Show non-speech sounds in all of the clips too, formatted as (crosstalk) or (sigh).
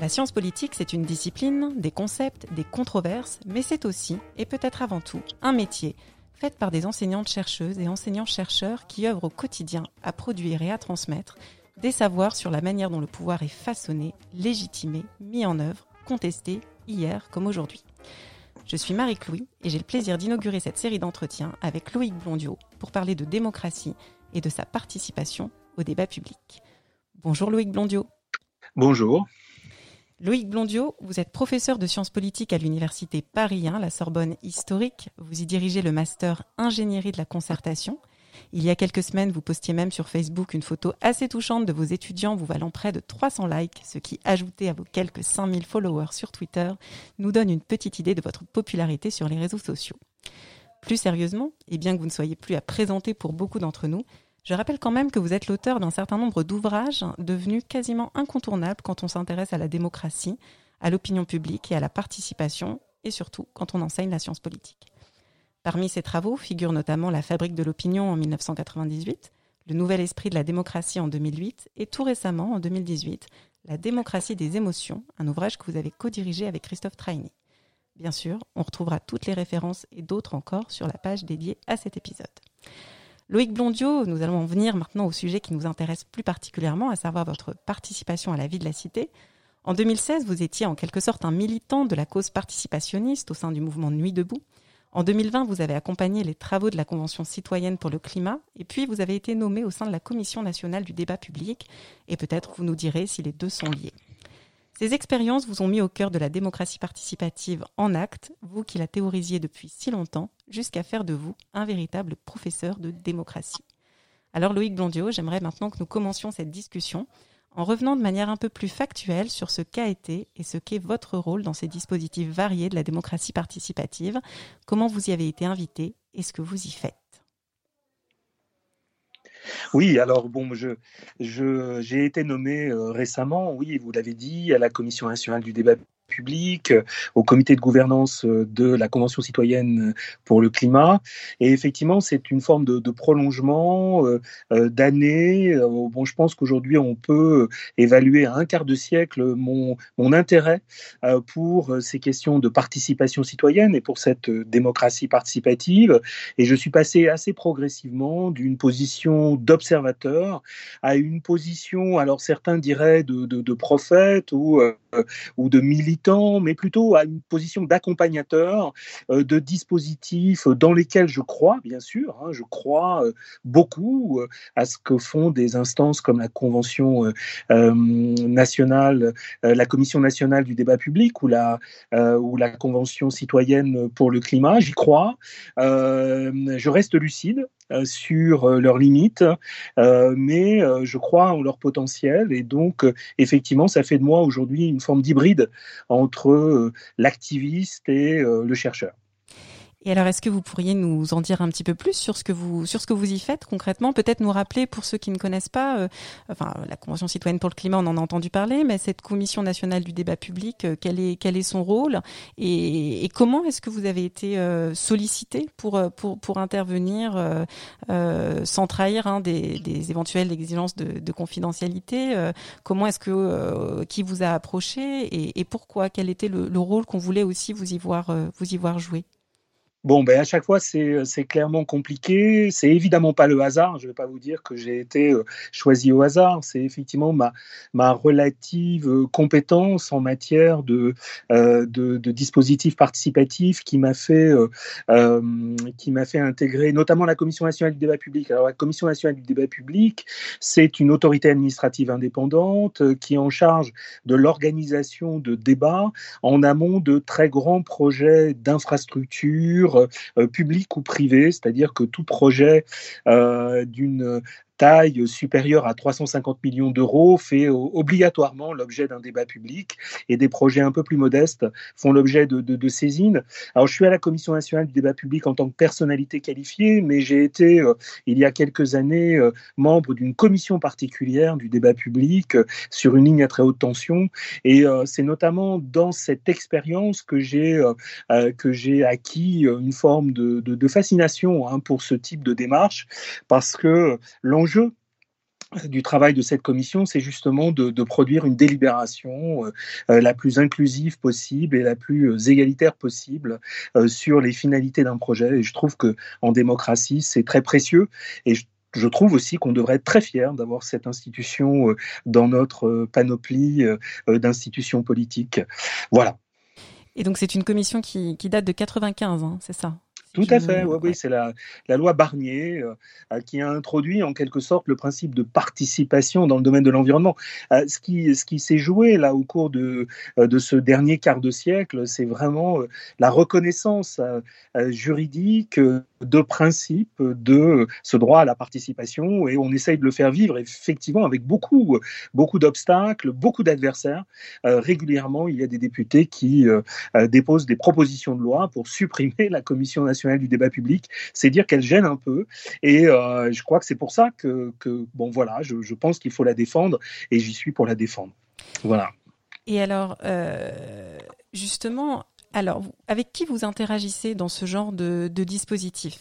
La science politique, c'est une discipline, des concepts, des controverses, mais c'est aussi, et peut-être avant tout, un métier fait par des enseignantes chercheuses et enseignants-chercheurs qui œuvrent au quotidien à produire et à transmettre des savoirs sur la manière dont le pouvoir est façonné, légitimé, mis en œuvre, contesté, hier comme aujourd'hui. Je suis Marie-Clouy et j'ai le plaisir d'inaugurer cette série d'entretiens avec Loïc Blondiot pour parler de démocratie et de sa participation au débat public. Bonjour Loïc Blondiot. Bonjour. Loïc Blondiot, vous êtes professeur de sciences politiques à l'université Paris 1, la Sorbonne historique. Vous y dirigez le master ingénierie de la concertation. Il y a quelques semaines, vous postiez même sur Facebook une photo assez touchante de vos étudiants vous valant près de 300 likes, ce qui, ajouté à vos quelques 5000 followers sur Twitter, nous donne une petite idée de votre popularité sur les réseaux sociaux. Plus sérieusement, et bien que vous ne soyez plus à présenter pour beaucoup d'entre nous, je rappelle quand même que vous êtes l'auteur d'un certain nombre d'ouvrages devenus quasiment incontournables quand on s'intéresse à la démocratie, à l'opinion publique et à la participation, et surtout quand on enseigne la science politique. Parmi ces travaux figurent notamment La fabrique de l'opinion en 1998, Le nouvel esprit de la démocratie en 2008 et tout récemment, en 2018, La démocratie des émotions, un ouvrage que vous avez co-dirigé avec Christophe Traini. Bien sûr, on retrouvera toutes les références et d'autres encore sur la page dédiée à cet épisode. Loïc Blondiot, nous allons en venir maintenant au sujet qui nous intéresse plus particulièrement, à savoir votre participation à la vie de la cité. En 2016, vous étiez en quelque sorte un militant de la cause participationniste au sein du mouvement Nuit debout. En 2020, vous avez accompagné les travaux de la Convention citoyenne pour le climat, et puis vous avez été nommé au sein de la Commission nationale du débat public, et peut-être vous nous direz si les deux sont liés. Ces expériences vous ont mis au cœur de la démocratie participative en acte, vous qui la théorisiez depuis si longtemps, jusqu'à faire de vous un véritable professeur de démocratie. Alors Loïc Blondiot, j'aimerais maintenant que nous commencions cette discussion en revenant de manière un peu plus factuelle sur ce qu'a été et ce qu'est votre rôle dans ces dispositifs variés de la démocratie participative, comment vous y avez été invité et ce que vous y faites? Oui, alors bon, je, j'ai été nommé euh, récemment, oui, vous l'avez dit, à la Commission nationale du débat public, euh, au comité de gouvernance euh, de la Convention citoyenne pour le climat. Et effectivement, c'est une forme de, prolongement euh, d'années. bon, je pense qu'aujourd'hui, on peut évaluer à un quart de siècle mon, mon intérêt pour ces questions de participation citoyenne et pour cette démocratie participative. Et je suis passé assez progressivement d'une position d'observateur à une position, alors certains diraient de prophète ou, ou de militant mais plutôt à une position d'accompagnateur euh, de dispositifs dans lesquels je crois, bien sûr, hein, je crois euh, beaucoup euh, à ce que font des instances comme la Convention nationale, la Commission nationale du débat public ou la, ou la Convention citoyenne pour le climat. J'y crois. je reste lucide euh, sur euh, leurs limites, euh, mais je crois en leur potentiel et donc effectivement ça fait de moi aujourd'hui une forme d'hybride entre l'activiste et le chercheur. Et alors, est-ce que vous pourriez nous en dire un petit peu plus sur ce que vous sur ce que vous y faites concrètement? Peut-être nous rappeler pour ceux qui ne connaissent pas, euh, enfin la Convention citoyenne pour le climat, on en a entendu parler, mais cette Commission nationale du débat public, euh, quel est quel est son rôle? Et, et comment est-ce que vous avez été euh, sollicité pour pour pour intervenir sans trahir hein, des, des éventuelles exigences de, de confidentialité? Comment est-ce que qui vous a approché? Et, et pourquoi? Quel était le, le rôle qu'on voulait aussi vous y voir vous y voir jouer? Bon, ben à chaque fois, c'est clairement compliqué. C'est évidemment pas le hasard. Je ne vais pas vous dire que j'ai été euh, choisi au hasard. C'est effectivement ma, ma relative euh, compétence en matière de, euh, de, dispositifs participatifs qui m'a fait, euh, fait intégrer notamment la Commission nationale du débat public. Alors, la Commission nationale du débat public, c'est une autorité administrative indépendante qui est en charge de l'organisation de débats en amont de très grands projets d'infrastructure euh, public ou privé, c'est-à-dire que tout projet euh, d'une taille supérieure à 350 millions d'euros fait obligatoirement l'objet d'un débat public et des projets un peu plus modestes font l'objet de, de, saisines. Alors, je suis à la Commission nationale du débat public en tant que personnalité qualifiée, mais j'ai été, il y a quelques années, membre d'une commission particulière du débat public sur une ligne à très haute tension. Et c'est notamment dans cette expérience que j'ai que acquis une forme de, de, de fascination hein, pour ce type de démarche, parce que l'enjeu du travail de cette commission, c'est justement de, produire une délibération euh, la plus inclusive possible et la plus euh, égalitaire possible euh, sur les finalités d'un projet. Et je trouve que en démocratie, c'est très précieux. Et je, je trouve aussi qu'on devrait être très fier d'avoir cette institution dans notre panoplie d'institutions politiques. Voilà. Et donc c'est une commission qui, qui date de 95, hein, c'est ça? Tout à fait, oui, oui c'est la, la, loi Barnier euh, qui a introduit en quelque sorte le principe de participation dans le domaine de l'environnement. Euh, ce qui, ce qui s'est joué là au cours de, euh, de ce dernier quart de siècle, c'est vraiment la reconnaissance juridique de principe de ce droit à la participation et on essaye de le faire vivre effectivement avec beaucoup, beaucoup d'obstacles, beaucoup d'adversaires. régulièrement, il y a des députés qui déposent des propositions de loi pour supprimer la Commission nationale du débat public, c'est dire qu'elle gêne un peu. Et euh, je crois que c'est pour ça que, bon, voilà, je, pense qu'il faut la défendre et j'y suis pour la défendre. Voilà. Et alors, euh, justement, alors, avec qui vous interagissez dans ce genre de, de dispositif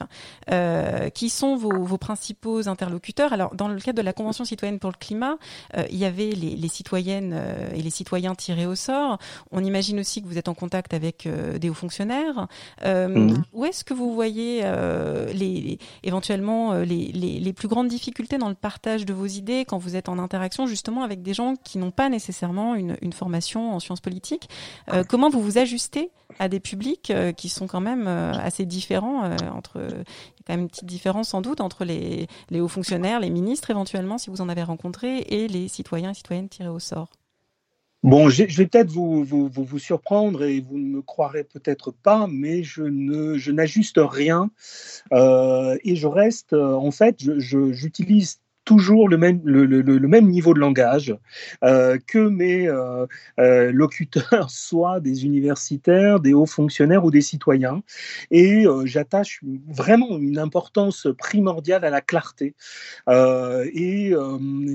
euh, Qui sont vos, vos, principaux interlocuteurs? Alors, dans le cadre de la Convention citoyenne pour le climat, euh, il y avait les, les citoyennes euh, et les citoyens tirés au sort. On imagine aussi que vous êtes en contact avec euh, des hauts fonctionnaires. Mmh. Où est-ce que vous voyez les, les, éventuellement les, les, plus grandes difficultés dans le partage de vos idées quand vous êtes en interaction justement avec des gens qui n'ont pas nécessairement une, une formation en sciences politiques? Comment vous vous ajustez à des publics euh, qui sont quand même euh, assez différents euh, entre il y a quand même une petite différence sans doute entre les, les hauts fonctionnaires, les ministres éventuellement si vous en avez rencontré et les citoyens et citoyennes tirés au sort. Bon, je vais peut-être vous, vous, vous, vous, surprendre et vous ne me croirez peut-être pas, mais je ne je n'ajuste rien et je reste en fait, j'utilise toujours le même, le, même niveau de langage, euh, que mes euh, euh, locuteurs (laughs) soient des universitaires, des hauts fonctionnaires ou des citoyens. Et j'attache vraiment une importance primordiale à la clarté. Et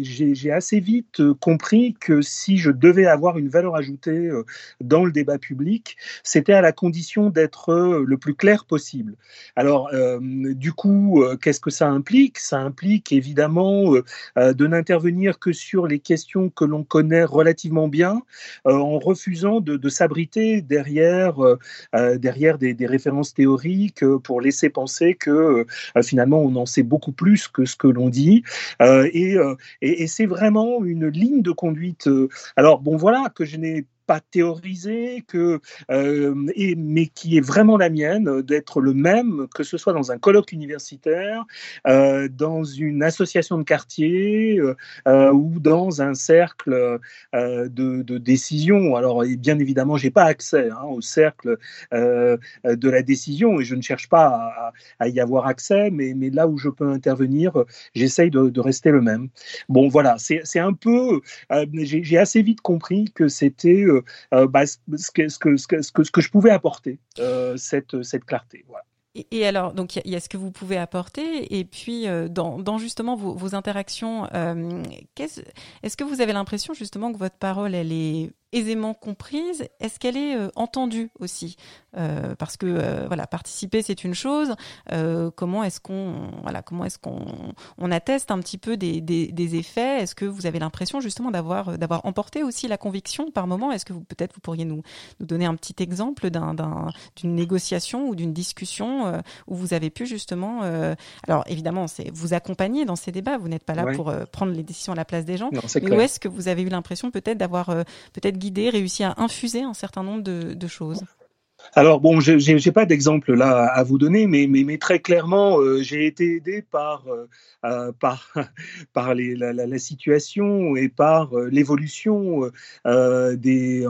j'ai assez vite compris que si je devais avoir une valeur ajoutée dans le débat public, c'était à la condition d'être le plus clair possible. Alors, du coup, qu'est-ce que ça implique? Ça implique évidemment euh, de n'intervenir que sur les questions que l'on connaît relativement bien, euh, en refusant de, s'abriter derrière, euh, derrière des, des, références théoriques pour laisser penser que finalement on en sait beaucoup plus que ce que l'on dit. et, et, et c'est vraiment une ligne de conduite. Alors bon voilà que je n'ai pas théorisé, que, euh, et, mais qui est vraiment la mienne, d'être le même, que ce soit dans un colloque universitaire, euh, dans une association de quartier euh, ou dans un cercle euh, de, de, décision. Alors, bien évidemment, j'ai pas accès hein, au cercle euh, de la décision et je ne cherche pas à, y avoir accès, mais, mais là où je peux intervenir, j'essaye de, de, rester le même. Bon, voilà, c'est un peu, euh, j'ai assez vite compris que c'était euh, bah, ce, que, ce, que, ce, que, ce que je pouvais apporter, euh, cette, cette clarté. Voilà. Et, alors, donc il y, a ce que vous pouvez apporter, et puis euh, dans, dans, justement vos, vos interactions, euh, est-ce que vous avez l'impression justement que votre parole, elle est aisément comprise Est-ce qu'elle est euh, entendue aussi? Euh, Parce que euh, voilà, participer c'est une chose. Comment est-ce qu'on voilà, comment est-ce qu'on on atteste un petit peu des, des, des effets? Est-ce que vous avez l'impression justement d'avoir d'avoir emporté aussi la conviction par moment? Est-ce que vous peut-être vous pourriez nous, nous donner un petit exemple d'un, d'une négociation ou d'une discussion où vous avez pu justement alors évidemment c'est vous accompagner dans ces débats. Vous n'êtes pas là ouais. pour prendre les décisions à la place des gens. Non, mais où est-ce que vous avez eu l'impression peut-être d'avoir peut-être guidé, réussi à infuser un certain nombre de, de choses alors bon, je n'ai pas d'exemple là à vous donner, mais, très clairement, euh, j'ai été aidé par, euh, euh, par, (laughs) par la, situation et par l'évolution des,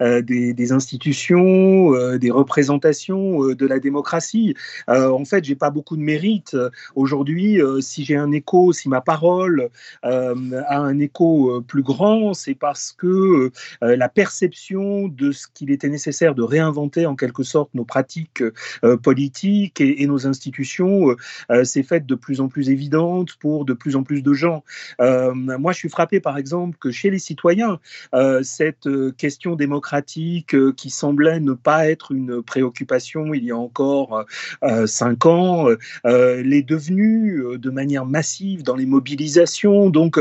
des, des, institutions, des représentations de la démocratie. en fait, j'ai pas beaucoup de mérite aujourd'hui. si j'ai un écho, si ma parole a un écho plus grand, c'est parce que la perception de ce qu'il était nécessaire de réinventer en quelque sorte nos pratiques euh, politiques et, nos institutions euh, s'est faite de plus en plus évidente pour de plus en plus de gens. Euh, moi, je suis frappé, par exemple, que chez les citoyens, cette question démocratique qui semblait ne pas être une préoccupation il y a encore cinq ans, l'est devenue de manière massive dans les mobilisations. Donc,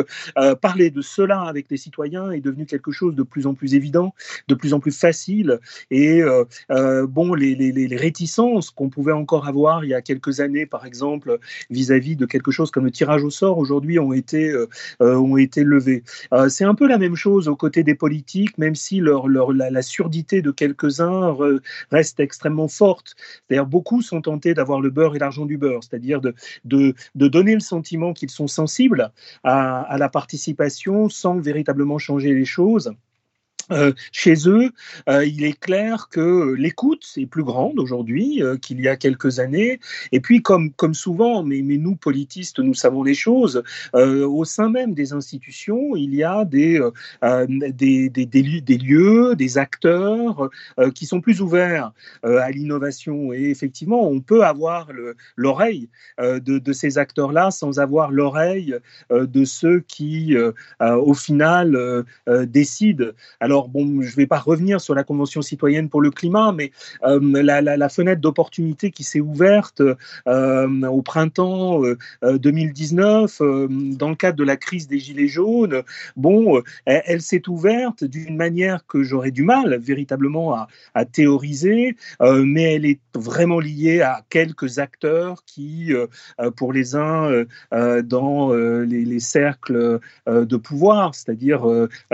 parler de cela avec les citoyens est devenu quelque chose de plus en plus évident, de plus en plus facile. Et euh, bon, les, réticences qu'on pouvait encore avoir il y a quelques années, par exemple, vis-à-vis de quelque chose comme le tirage au sort, aujourd'hui ont été, euh, euh, ont été levées. c'est un peu la même chose aux côtés des politiques, même si leur, la, surdité de quelques-uns reste extrêmement forte. D'ailleurs, beaucoup sont tentés d'avoir le beurre et l'argent du beurre, c'est-à-dire de, de, donner le sentiment qu'ils sont sensibles à la participation sans véritablement changer les choses. Euh, chez eux, euh, il est clair que l'écoute est plus grande aujourd'hui euh, qu'il y a quelques années. Et puis, comme, souvent, mais, nous, politistes, nous savons les choses, au sein même des institutions, il y a des, lieux, des acteurs qui sont plus ouverts à l'innovation. Et effectivement, on peut avoir l'oreille de, de, ces acteurs-là sans avoir l'oreille de ceux qui, au final, décident. Alors, bon, je ne vais pas revenir sur la Convention citoyenne pour le climat, mais euh, la, fenêtre d'opportunité qui s'est ouverte euh, au printemps 2019 euh, dans le cadre de la crise des Gilets jaunes, bon, elle, s'est ouverte d'une manière que j'aurais du mal véritablement à, théoriser, mais elle est vraiment liée à quelques acteurs qui, pour les uns, dans les, cercles de pouvoir, c'est-à-dire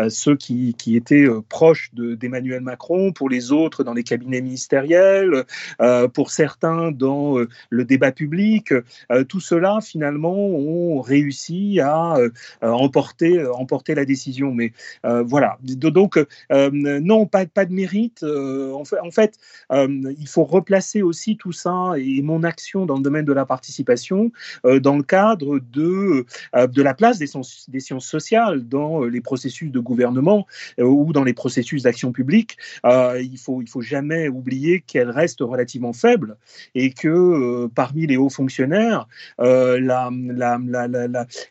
ceux qui, qui étaient proches d'Emmanuel Macron, pour les autres dans les cabinets ministériels, euh, pour certains dans euh, le débat public. Euh, tout cela, finalement, ont réussi à emporter, emporter la décision. Mais voilà. Donc, non, pas, pas de mérite. en fait, il faut replacer aussi tout ça et mon action dans le domaine de la participation dans le cadre de, de la place des sciences, des sciences sociales dans les processus de gouvernement ou dans les processus d'action publique, euh, il faut il faut jamais oublier qu'elle reste relativement faible et que euh, parmi les hauts fonctionnaires, euh,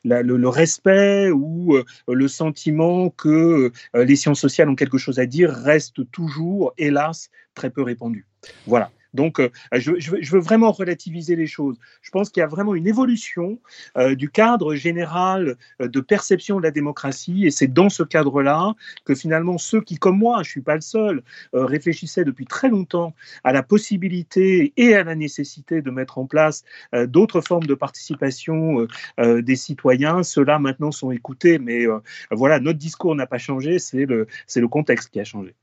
le, respect ou le sentiment que les sciences sociales ont quelque chose à dire reste toujours, hélas, très peu répandu. Voilà. Donc, euh, je, veux vraiment relativiser les choses. Je pense qu'il y a vraiment une évolution euh, du cadre général euh, de perception de la démocratie, et c'est dans ce cadre-là que finalement ceux qui, comme moi, je ne suis pas le seul, réfléchissaient depuis très longtemps à la possibilité et à la nécessité de mettre en place d'autres formes de participation des citoyens, ceux-là maintenant sont écoutés, mais voilà, notre discours n'a pas changé, c'est le, le contexte qui a changé.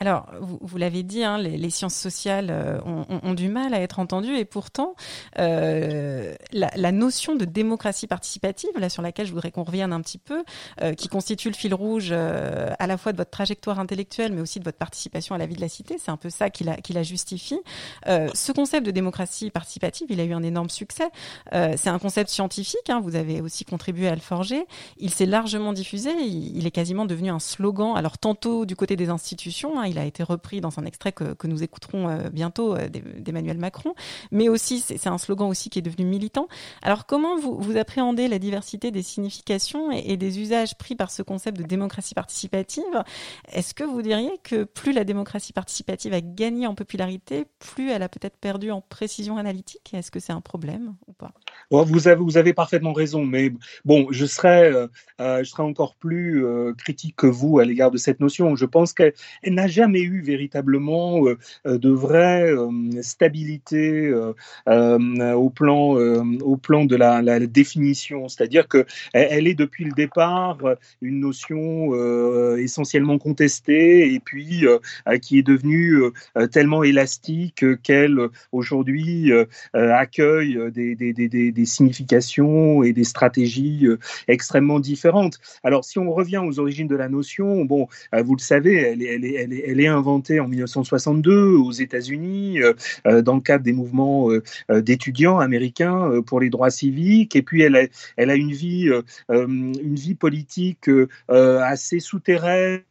Alors, vous, l'avez dit, hein, les, sciences sociales euh, ont, du mal à être entendues et pourtant, euh, la, notion de démocratie participative, là sur laquelle je voudrais qu'on revienne un petit peu, euh, qui constitue le fil rouge à la fois de votre trajectoire intellectuelle, mais aussi de votre participation à la vie de la cité, c'est un peu ça qui la, qui la justifie. ce concept de démocratie participative, il a eu un énorme succès. c'est un concept scientifique, hein, vous avez aussi contribué à le forger. Il s'est largement diffusé, il, il, est quasiment devenu un slogan, alors tantôt du côté des institutions, il a été repris dans un extrait que, nous écouterons euh, bientôt euh, d'Emmanuel Macron, mais aussi c'est un slogan aussi qui est devenu militant. Alors comment vous, vous appréhendez la diversité des significations et, des usages pris par ce concept de démocratie participative? Est-ce que vous diriez que plus la démocratie participative a gagné en popularité, plus elle a peut-être perdu en précision analytique? Est-ce que c'est un problème ou pas? Vous, avez, vous avez parfaitement raison, mais bon, je serais, euh, je encore plus critique que vous à l'égard de cette notion. Je pense qu'elle n'a jamais eu véritablement de vraie stabilité au plan au plan de la, définition, c'est-à-dire que elle est depuis le départ une notion essentiellement contestée et puis qui est devenue tellement élastique qu'elle aujourd'hui accueille des, significations et des stratégies extrêmement différentes. Alors si on revient aux origines de la notion, bon, vous le savez, elle est, elle est, elle est, elle est inventée en 1962 aux États-Unis dans le cadre des mouvements d'étudiants américains pour les droits civiques. Et puis, elle a, une vie politique assez souterraine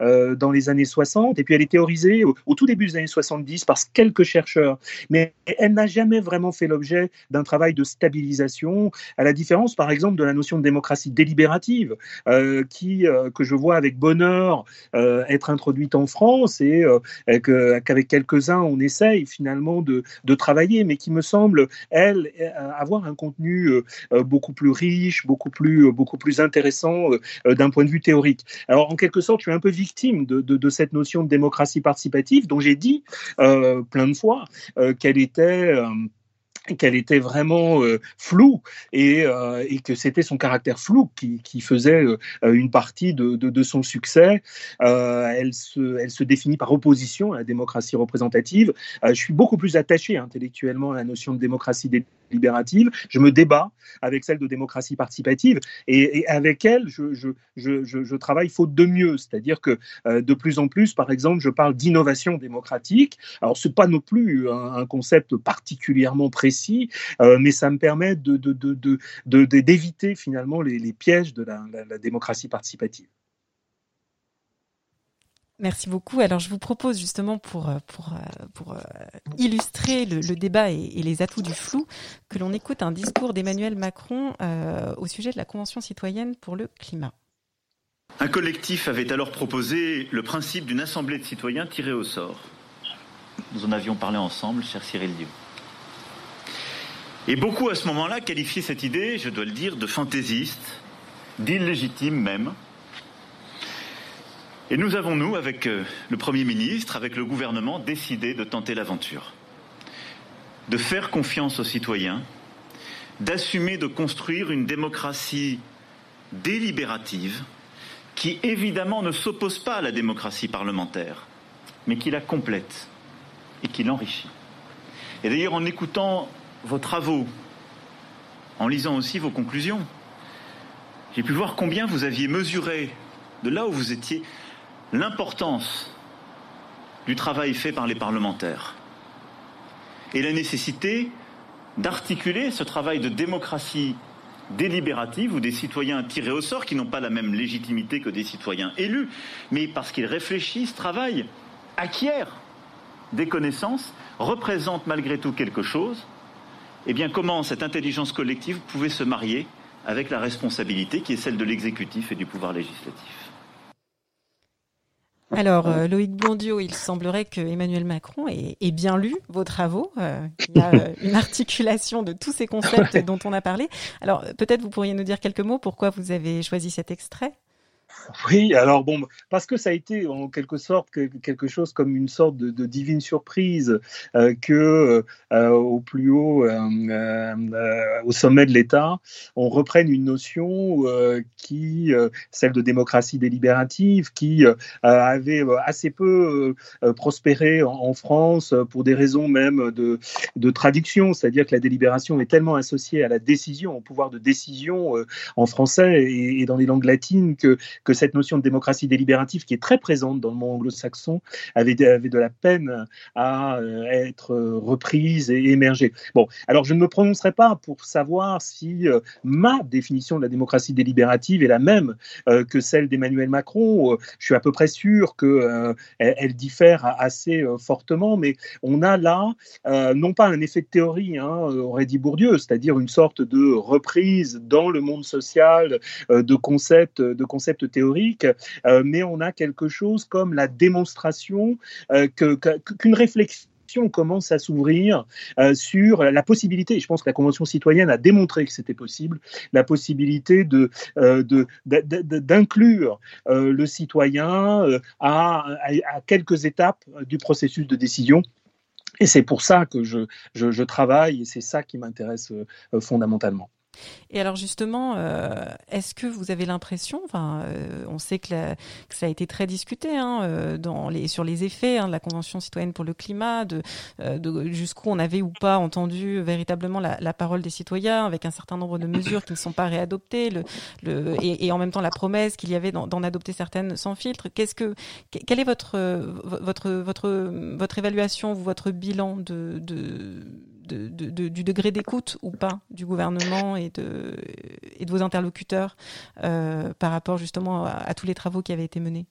euh, dans les années 60, et puis elle est théorisée au, tout début des années 70 par quelques chercheurs, mais elle n'a jamais vraiment fait l'objet d'un travail de stabilisation, à la différence par exemple de la notion de démocratie délibérative, euh, qui, euh, que je vois avec bonheur être introduite en France et qu'avec quelques-uns on essaye finalement de, de, travailler, mais qui me semble, elle, avoir un contenu beaucoup plus riche, beaucoup plus, beaucoup plus intéressant d'un point de vue théorique. Alors en quelque sorte, je suis un peu victime de, cette notion de démocratie participative dont j'ai dit euh, plein de fois euh, qu'elle était euh, qu'elle était vraiment floue et, que c'était son caractère flou qui, faisait une partie de, son succès. elle, se, elle se définit par opposition à la démocratie représentative. je suis beaucoup plus attaché intellectuellement à la notion de démocratie délibérative. Je me débat avec celle de démocratie participative et, avec elle, je, travaille faute de mieux. C'est-à-dire que de plus en plus, par exemple, je parle d'innovation démocratique. Alors, ce n'est pas non plus un, concept particulièrement précis euh, mais ça me permet d'éviter de, finalement les, pièges de la, démocratie participative. Merci beaucoup. Alors, je vous propose justement pour, euh, pour, euh, pour illustrer le, débat et, les atouts du flou que l'on écoute un discours d'Emmanuel Macron au sujet de la Convention citoyenne pour le climat. Un collectif avait alors proposé le principe d'une assemblée de citoyens tirés au sort. Nous en avions parlé ensemble, cher Cyril Dieu. Et beaucoup à ce moment-là qualifiaient cette idée, je dois le dire, de fantaisiste, d'illégitime même. Et nous avons, nous, avec euh, le Premier ministre, avec le gouvernement, décidé de tenter l'aventure, de faire confiance aux citoyens, d'assumer de construire une démocratie délibérative qui, évidemment, ne s'oppose pas à la démocratie parlementaire, mais qui la complète et qui l'enrichit. Et d'ailleurs, en écoutant vos travaux, en lisant aussi vos conclusions, j'ai pu voir combien vous aviez mesuré, de là où vous étiez, l'importance du travail fait par les parlementaires et la nécessité d'articuler ce travail de démocratie délibérative ou des citoyens tirés au sort qui n'ont pas la même légitimité que des citoyens élus, mais parce qu'ils réfléchissent, travaillent, acquièrent des connaissances, représentent malgré tout quelque chose, eh bien, comment cette intelligence collective pouvait se marier avec la responsabilité qui est celle de l'exécutif et du pouvoir législatif alors, euh, Loïc Blondiot, il semblerait que Emmanuel Macron ait, bien lu vos travaux. Euh, il y a euh, une (laughs) articulation de tous ces concepts dont on a parlé. Alors, peut-être vous pourriez nous dire quelques mots pourquoi vous avez choisi cet extrait? Oui, alors bon, parce que ça a été en quelque sorte quelque chose comme une sorte de, divine surprise euh, que euh, au plus haut, euh, au sommet de l'État, on reprenne une notion qui, celle de démocratie délibérative, qui avait assez peu prospéré en, France pour des raisons même de, de traduction, c'est-à-dire que la délibération est tellement associée à la décision, au pouvoir de décision en français et, et dans les langues latines que que cette notion de démocratie délibérative qui est très présente dans le monde anglo-saxon avait, avait, de la peine à euh, être reprise et émerger. Bon, alors je ne me prononcerai pas pour savoir si euh, ma définition de la démocratie délibérative est la même euh, que celle d'Emmanuel Macron. je suis à peu près sûr qu'elle elle diffère assez fortement, mais on a là non pas un effet de théorie, hein, aurait dit Bourdieu, c'est-à-dire une sorte de reprise dans le monde social de concepts, de concepts théorique, euh, mais on a quelque chose comme la démonstration euh, qu'une réflexion commence à s'ouvrir euh, sur la possibilité, je pense que la Convention citoyenne a démontré que c'était possible, la possibilité de, d'inclure le citoyen à, à, quelques étapes du processus de décision. Et c'est pour ça que je, je, je travaille et c'est ça qui m'intéresse fondamentalement. Et alors justement, euh, est-ce que vous avez l'impression, enfin, euh, on sait que, ça a été très discuté hein, euh, sur les effets hein, de la Convention citoyenne pour le climat, jusqu'où on avait ou pas entendu véritablement la, parole des citoyens, avec un certain nombre de mesures qui ne sont pas réadoptées, et, en même temps la promesse qu'il y avait d'en adopter certaines sans filtre. Qu'est-ce que, quelle est votre, votre, votre, votre évaluation, votre bilan de du degré d'écoute ou pas du gouvernement et de, vos interlocuteurs euh, par rapport justement à, tous les travaux qui avaient été menés?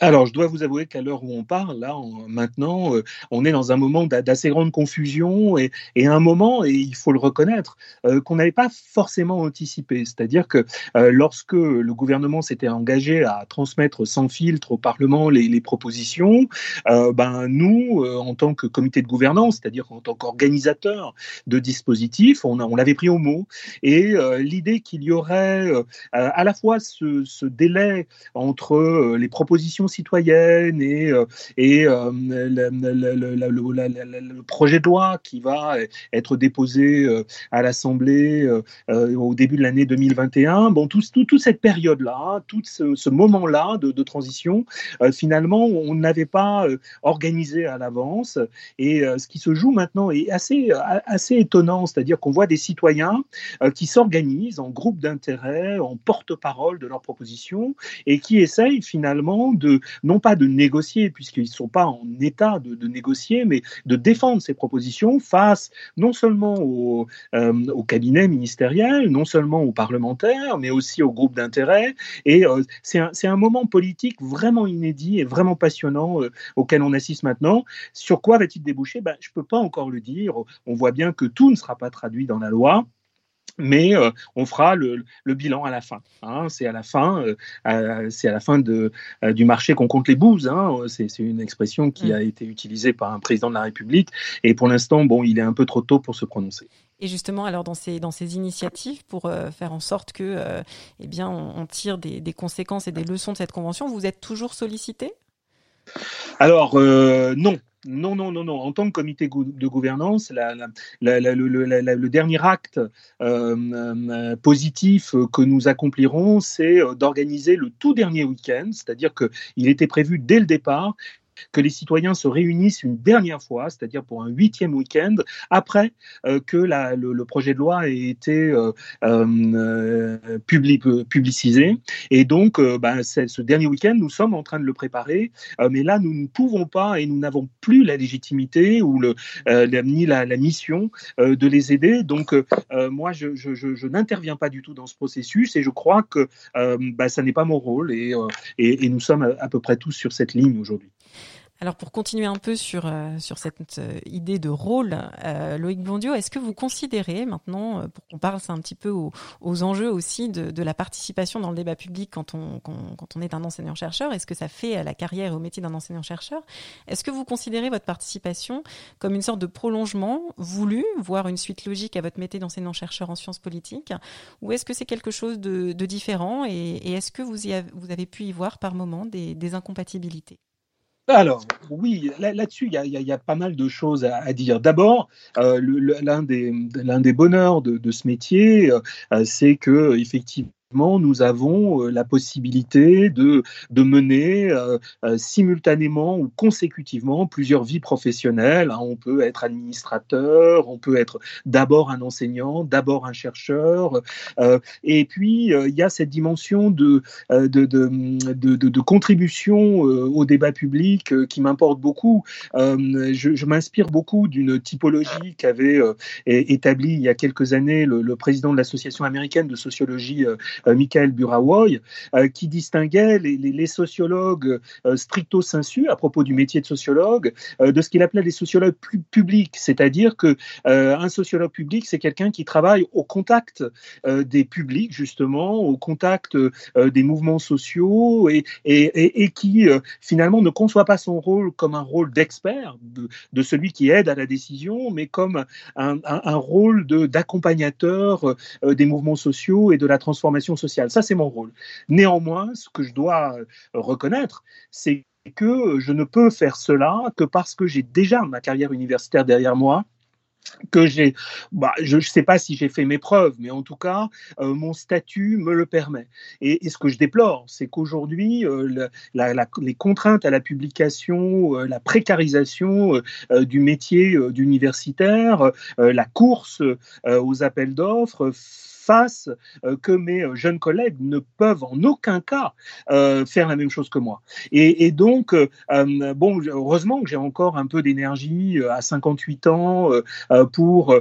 Alors, je dois vous avouer qu'à l'heure où on parle, là, maintenant, euh, on est dans un moment d'assez grande confusion et, un moment, et il faut le reconnaître, euh, qu'on n'avait pas forcément anticipé. C'est-à-dire que euh, lorsque le gouvernement s'était engagé à transmettre sans filtre au Parlement les, propositions, ben nous, en tant que comité de gouvernance, c'est-à-dire en tant qu'organisateur de dispositifs, on, on l'avait pris au mot. Et l'idée qu'il y aurait à la fois ce, ce délai entre les propositions citoyenne et, euh, et euh, le, projet de loi qui va être déposé euh, à l'Assemblée au début de l'année 2021. Bon, toute tout, cette période-là, tout ce, moment-là de, transition, finalement, on n'avait pas organisé à l'avance. Et ce qui se joue maintenant est assez, assez étonnant, c'est-à-dire qu'on voit des citoyens qui s'organisent en groupe d'intérêt, en porte-parole de leurs propositions, et qui essayent finalement de non pas de négocier, puisqu'ils ne sont pas en état de, négocier, mais de défendre ces propositions face non seulement au, euh, cabinet ministériel, non seulement aux parlementaires, mais aussi aux groupes d'intérêt. Et euh, c'est un, un, moment politique vraiment inédit et vraiment passionnant euh, auquel on assiste maintenant. Sur quoi va-t-il déboucher? Ben, Je ne peux pas encore le dire. On voit bien que tout ne sera pas traduit dans la loi mais euh, on fera le, bilan à la fin. Hein. c'est à la fin, euh, c'est à la fin de, euh, du marché qu'on compte les bouses. Hein. c'est, une expression qui mm. a été utilisée par un président de la République, et pour l'instant, bon, il est un peu trop tôt pour se prononcer. Et justement, alors dans ces, dans ces initiatives pour faire en sorte que, eh bien, on, tire des, des, conséquences et des leçons de cette convention, vous êtes toujours sollicité? Alors non, non, non, non, non. En tant que comité de gouvernance, le, dernier acte euh, euh, positif que nous accomplirons, c'est euh, d'organiser le tout dernier week-end, c'est-à-dire qu'il était prévu dès le départ que les citoyens se réunissent une dernière fois, c'est-à-dire pour un huitième week-end, après euh, que le, projet de loi ait été euh, euh, publicisé. Et donc, ben, ce dernier week-end, nous sommes en train de le préparer, mais là, nous ne pouvons pas et nous n'avons plus la légitimité ou le, ni la, mission de les aider. Donc, moi, je, n'interviens pas du tout dans ce processus et je crois que ben, ça n'est pas mon rôle et, et nous sommes à peu près tous sur cette ligne aujourd'hui. Alors pour continuer un peu sur, euh, sur cette euh, idée de rôle, euh, Loïc Blondiot, est-ce que vous considérez maintenant, pour qu'on parle un petit peu aux, enjeux aussi de, de, la participation dans le débat public quand on, quand, on est un enseignant-chercheur, est-ce que ça fait à la carrière et au métier d'un enseignant-chercheur? Est-ce que vous considérez votre participation comme une sorte de prolongement voulu, voire une suite logique à votre métier d'enseignant-chercheur en sciences politiques? Ou est-ce que c'est quelque chose de, différent et, et est-ce que vous, y avez, vous avez pu y voir par moment des, des incompatibilités? Alors, oui, là-dessus, il y, a pas mal de choses à, dire. D'abord, euh, l'un des, bonheurs de, de ce métier, euh, c'est que effectivement, nous avons euh, la possibilité de, de mener euh, euh, simultanément ou consécutivement plusieurs vies professionnelles. Hein. On peut être administrateur, on peut être d'abord un enseignant, d'abord un chercheur. et puis, il y a cette dimension de, de, de, de contribution au débat public qui m'importe beaucoup. je, m'inspire beaucoup d'une typologie qu'avait établie il y a quelques années le président de l'Association américaine de sociologie Michael Burawoy, qui distinguait les, sociologues stricto sensu à propos du métier de sociologue de ce qu'il appelait les sociologues publics, c'est-à-dire que un sociologue public, c'est quelqu'un qui travaille au contact des publics, justement, au contact des mouvements sociaux et, qui finalement ne conçoit pas son rôle comme un rôle d'expert, de, celui qui aide à la décision, mais comme un, rôle d'accompagnateur euh, des mouvements sociaux et de la transformation sociale. Ça, c'est mon rôle. Néanmoins, ce que je dois euh, reconnaître, c'est que je ne peux faire cela que parce que j'ai déjà ma carrière universitaire derrière moi que j'ai, bah, je ne sais pas si j'ai fait mes preuves, mais en tout cas, euh, mon statut me le permet. Et, ce que je déplore, c'est qu'aujourd'hui, euh, les contraintes à la publication, la précarisation du métier d'universitaire, la course aux appels d'offres face euh, que mes euh, jeunes collègues ne peuvent en aucun cas euh, faire la même chose que moi. Et, donc, bon, heureusement que j'ai encore un peu d'énergie à 58 ans pour,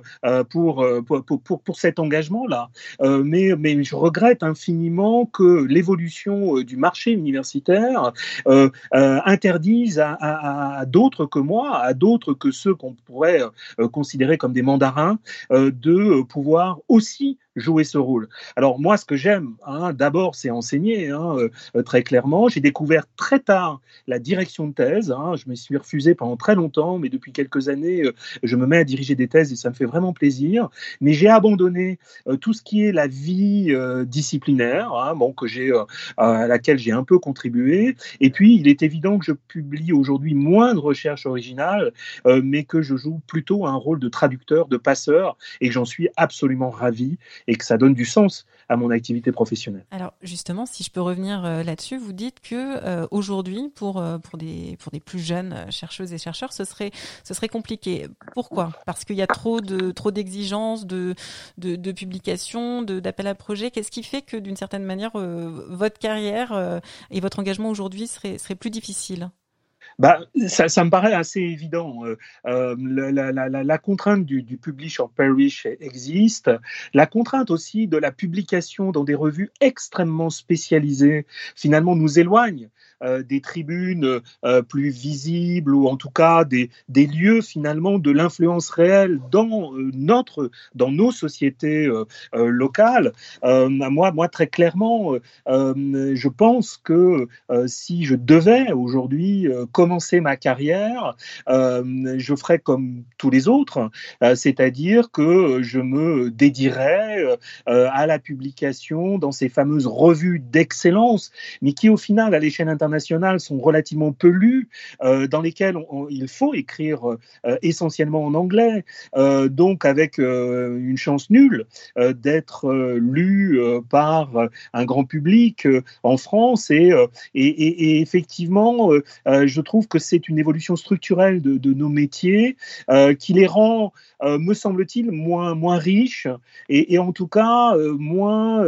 pour, pour, pour, cet engagement-là. mais, mais je regrette infiniment que l'évolution du marché universitaire interdise à, à d'autres que moi, à d'autres que ceux qu'on pourrait considérer comme des mandarins, de pouvoir aussi jouer ce rôle. Alors moi, ce que j'aime, hein, d'abord, c'est enseigner, hein, euh, très clairement. J'ai découvert très tard la direction de thèse. Hein. Je me suis refusé pendant très longtemps, mais depuis quelques années, euh, je me mets à diriger des thèses et ça me fait vraiment plaisir. Mais j'ai abandonné euh, tout ce qui est la vie disciplinaire, hein, bon, que j'ai, à laquelle j'ai un peu contribué. Et puis, il est évident que je publie aujourd'hui moins de recherches originales, mais que je joue plutôt un rôle de traducteur, de passeur, et j'en suis absolument ravi et que ça donne du sens à mon activité professionnelle. Alors justement, si je peux revenir euh, là-dessus, vous dites que euh, aujourd'hui, pour euh, pour des pour des plus jeunes chercheuses et chercheurs, ce serait ce serait compliqué. Pourquoi? Parce qu'il y a trop de trop d'exigences, de, de de publications, d'appels à projets. Qu'est-ce qui fait que d'une certaine manière, votre carrière et votre engagement aujourd'hui serait serait plus difficile? Bah, ça, ça, me paraît assez évident. Euh, euh la, la, la, la, contrainte du, du publish or perish existe. La contrainte aussi de la publication dans des revues extrêmement spécialisées, finalement, nous éloigne des tribunes euh, plus visibles ou en tout cas des, des lieux finalement de l'influence réelle dans euh, notre, dans nos sociétés locales. moi, moi, très clairement, je pense que si je devais aujourd'hui commencer ma carrière, je ferais comme tous les autres, c'est-à-dire que je me dédierais à la publication dans ces fameuses revues d'excellence, mais qui au final, à l'échelle internationale, sont relativement peu lues, euh, dans lesquelles il faut écrire euh, essentiellement en anglais, euh, donc avec une chance nulle d'être lu par un grand public en France. Et, effectivement, je trouve que c'est une évolution structurelle de, nos métiers qui les rend, me semble-t-il, moins, moins riches et, et en tout cas moins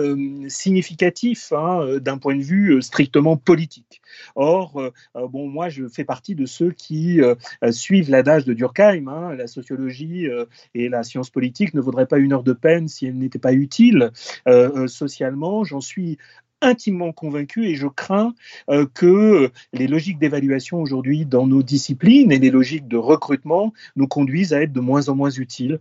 significatifs hein, d'un point de vue strictement politique. Or, euh, euh, bon, moi, je fais partie de ceux qui euh, suivent l'adage de Durkheim. Hein, la sociologie et la science politique ne vaudraient pas une heure de peine si elles n'étaient pas utiles socialement. J'en suis intimement convaincu et je crains que les logiques d'évaluation aujourd'hui dans nos disciplines et les logiques de recrutement nous conduisent à être de moins en moins utiles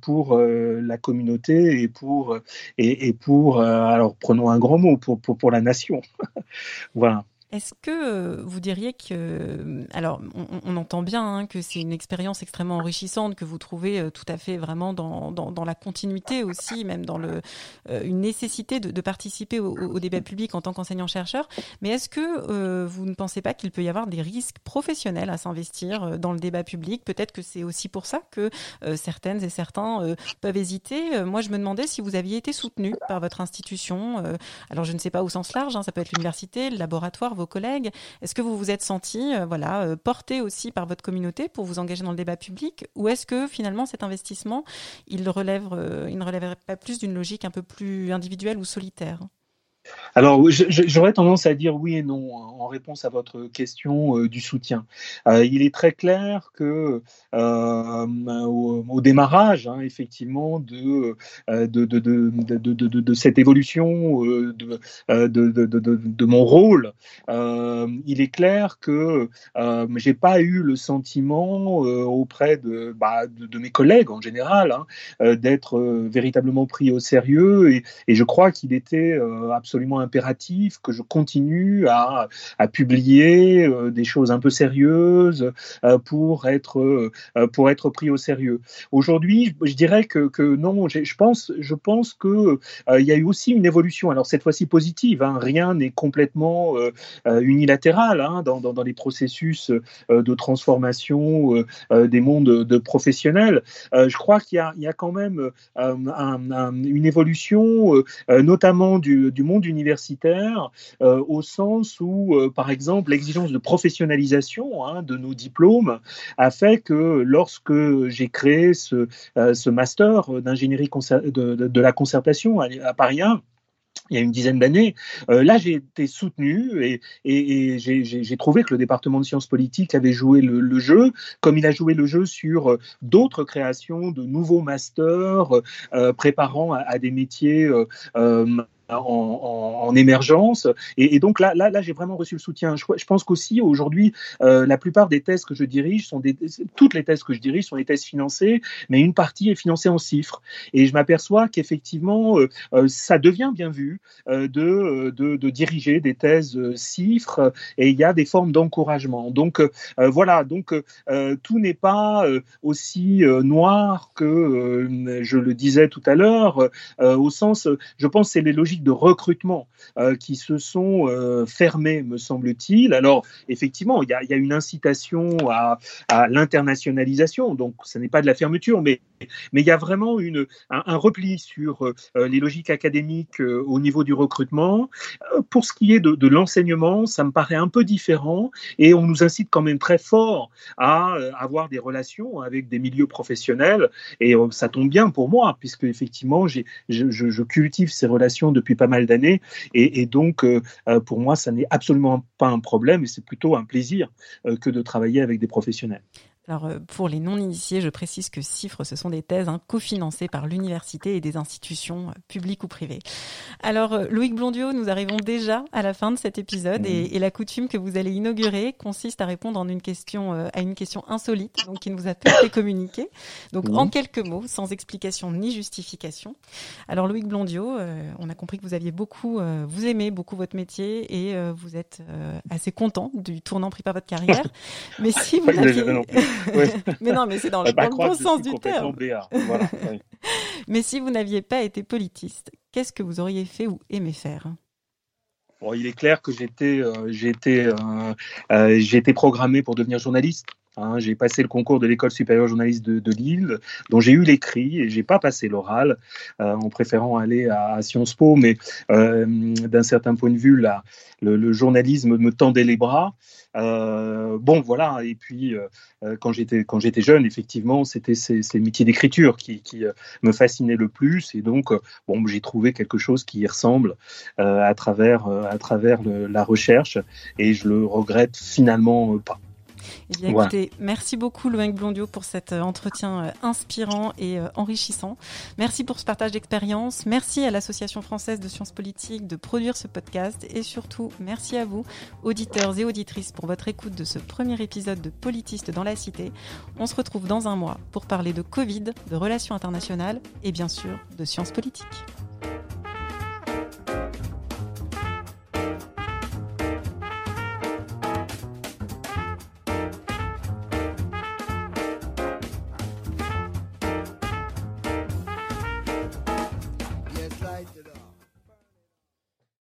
pour la communauté et pour, et, pour alors prenons un grand mot, pour la nation. (laughs) voilà. Est-ce que euh, vous diriez que, euh, alors on, entend bien hein, que c'est une expérience extrêmement enrichissante que vous trouvez euh, tout à fait vraiment dans, la continuité aussi, même dans une nécessité de, participer au, débat public en tant qu'enseignant-chercheur. Mais est-ce que vous ne pensez pas qu'il peut y avoir des risques professionnels à s'investir dans le débat public? Peut-être que c'est aussi pour ça que certaines et certains peuvent hésiter. moi, je me demandais si vous aviez été soutenu par votre institution. alors, je ne sais pas au sens large, hein, ça peut être l'université, le laboratoire vos collègues. Est-ce que vous vous êtes senti euh, voilà, euh, porté aussi par votre communauté pour vous engager dans le débat public Ou est-ce que finalement cet investissement, il, relève, euh, il ne relèverait pas plus d'une logique un peu plus individuelle ou solitaire? Alors, j'aurais tendance à dire oui et non hein, en réponse à votre question euh, du soutien. Euh, il est très clair que euh, au, démarrage, hein, effectivement, de de, de, de, de, cette évolution de, de, mon rôle, il est clair que j'ai pas eu le sentiment auprès de, bah, de, mes collègues en général hein, d'être véritablement pris au sérieux et je crois qu'il était absolument impératif que je continue à, publier euh, des choses un peu sérieuses euh, pour être euh, pour être pris au sérieux. Aujourd'hui, je dirais que, que non, je pense je pense que il y a eu aussi une évolution. Alors cette fois-ci positive. Hein, rien n'est complètement unilatéral hein, dans, dans, les processus de transformation des mondes de professionnels. je crois qu'il y, y, a quand même une évolution, notamment du, du monde universitaire euh, au sens où, euh, par exemple, l'exigence de professionnalisation hein, de nos diplômes a fait que lorsque j'ai créé ce, euh, master d'ingénierie de, la concertation à, Paris 1, il y a une dizaine d'années. là, j'ai été soutenu et, j'ai trouvé que le département de sciences politiques avait joué le, jeu, comme il a joué le jeu sur d'autres créations de nouveaux masters préparant à, des métiers en, émergence. Et, donc là, là, là j'ai vraiment reçu le soutien. Je, pense qu'aussi aujourd'hui, euh, la plupart des thèses que je dirige sont des, toutes les thèses que je dirige sont des thèses financées, mais une partie est financée en chiffres. Et je m'aperçois qu'effectivement, euh, euh, ça devient bien vu de, de, de, diriger des thèses chiffres et il y a des formes d'encouragement. Donc voilà, donc tout n'est pas aussi noir que je le disais tout à l'heure, au sens, je pense, c'est les logiques de recrutement euh, qui se sont euh, fermés, me semble-t-il. Alors, effectivement, il y, a, une incitation à, l'internationalisation, donc ce n'est pas de la fermeture, mais, mais il y a vraiment un, repli sur euh, les logiques académiques au niveau du recrutement. Pour ce qui est de, l'enseignement, ça me paraît un peu différent et on nous incite quand même très fort à avoir des relations avec des milieux professionnels et ça tombe bien pour moi puisque effectivement je, cultive ces relations depuis pas mal d'années. Et, donc, euh, euh, pour moi, ça n'est absolument pas un problème et c'est plutôt un plaisir euh, que de travailler avec des professionnels. Alors, euh, pour les non-initiés, je précise que CIFRE, ce sont des thèses hein, cofinancées par l'université et des institutions euh, publiques ou privées. Alors, euh, Loïc Blondiot, nous arrivons déjà à la fin de cet épisode et, la coutume que vous allez inaugurer consiste à répondre en une question, à une question insolite, donc qui nous a été communiquée. Donc, en quelques mots, sans explication ni justification. Alors, Loïc Blondiot, on a compris que vous aviez beaucoup, vous aimez beaucoup votre métier et vous êtes assez content du tournant pris par votre carrière. (laughs) mais si vous aviez... (laughs) mais non, mais c'est dans, le, bon sens du terme. (laughs) mais si vous n'aviez pas été politiste, qu'est-ce que vous auriez fait ou aimé faire? Bon, il est clair que j'étais euh, j'étais euh, euh, programmé pour devenir journaliste. Hein. j'ai passé le concours de l'école supérieure journaliste de, Lille, dont j'ai eu l'écrit et j'ai pas passé l'oral, en préférant aller à, Sciences Po. Mais d'un certain point de vue, là, le, journalisme me tendait les bras. Euh, bon, voilà. Et puis, euh, euh, quand j'étais quand j'étais jeune, effectivement, c'était ces, métiers d'écriture qui, me fascinaient le plus. Et donc, bon, j'ai trouvé quelque chose qui y ressemble à travers à travers la recherche. Et je le regrette finalement pas. Eh bien, écoutez, merci beaucoup Loïc Blondiot pour cet euh, entretien euh, inspirant et euh, enrichissant. Merci pour ce partage d'expérience. Merci à l'Association française de sciences politiques de produire ce podcast et surtout merci à vous, auditeurs et auditrices, pour votre écoute de ce premier épisode de Politiste dans la Cité. On se retrouve dans un mois pour parler de Covid, de relations internationales et bien sûr de sciences politiques.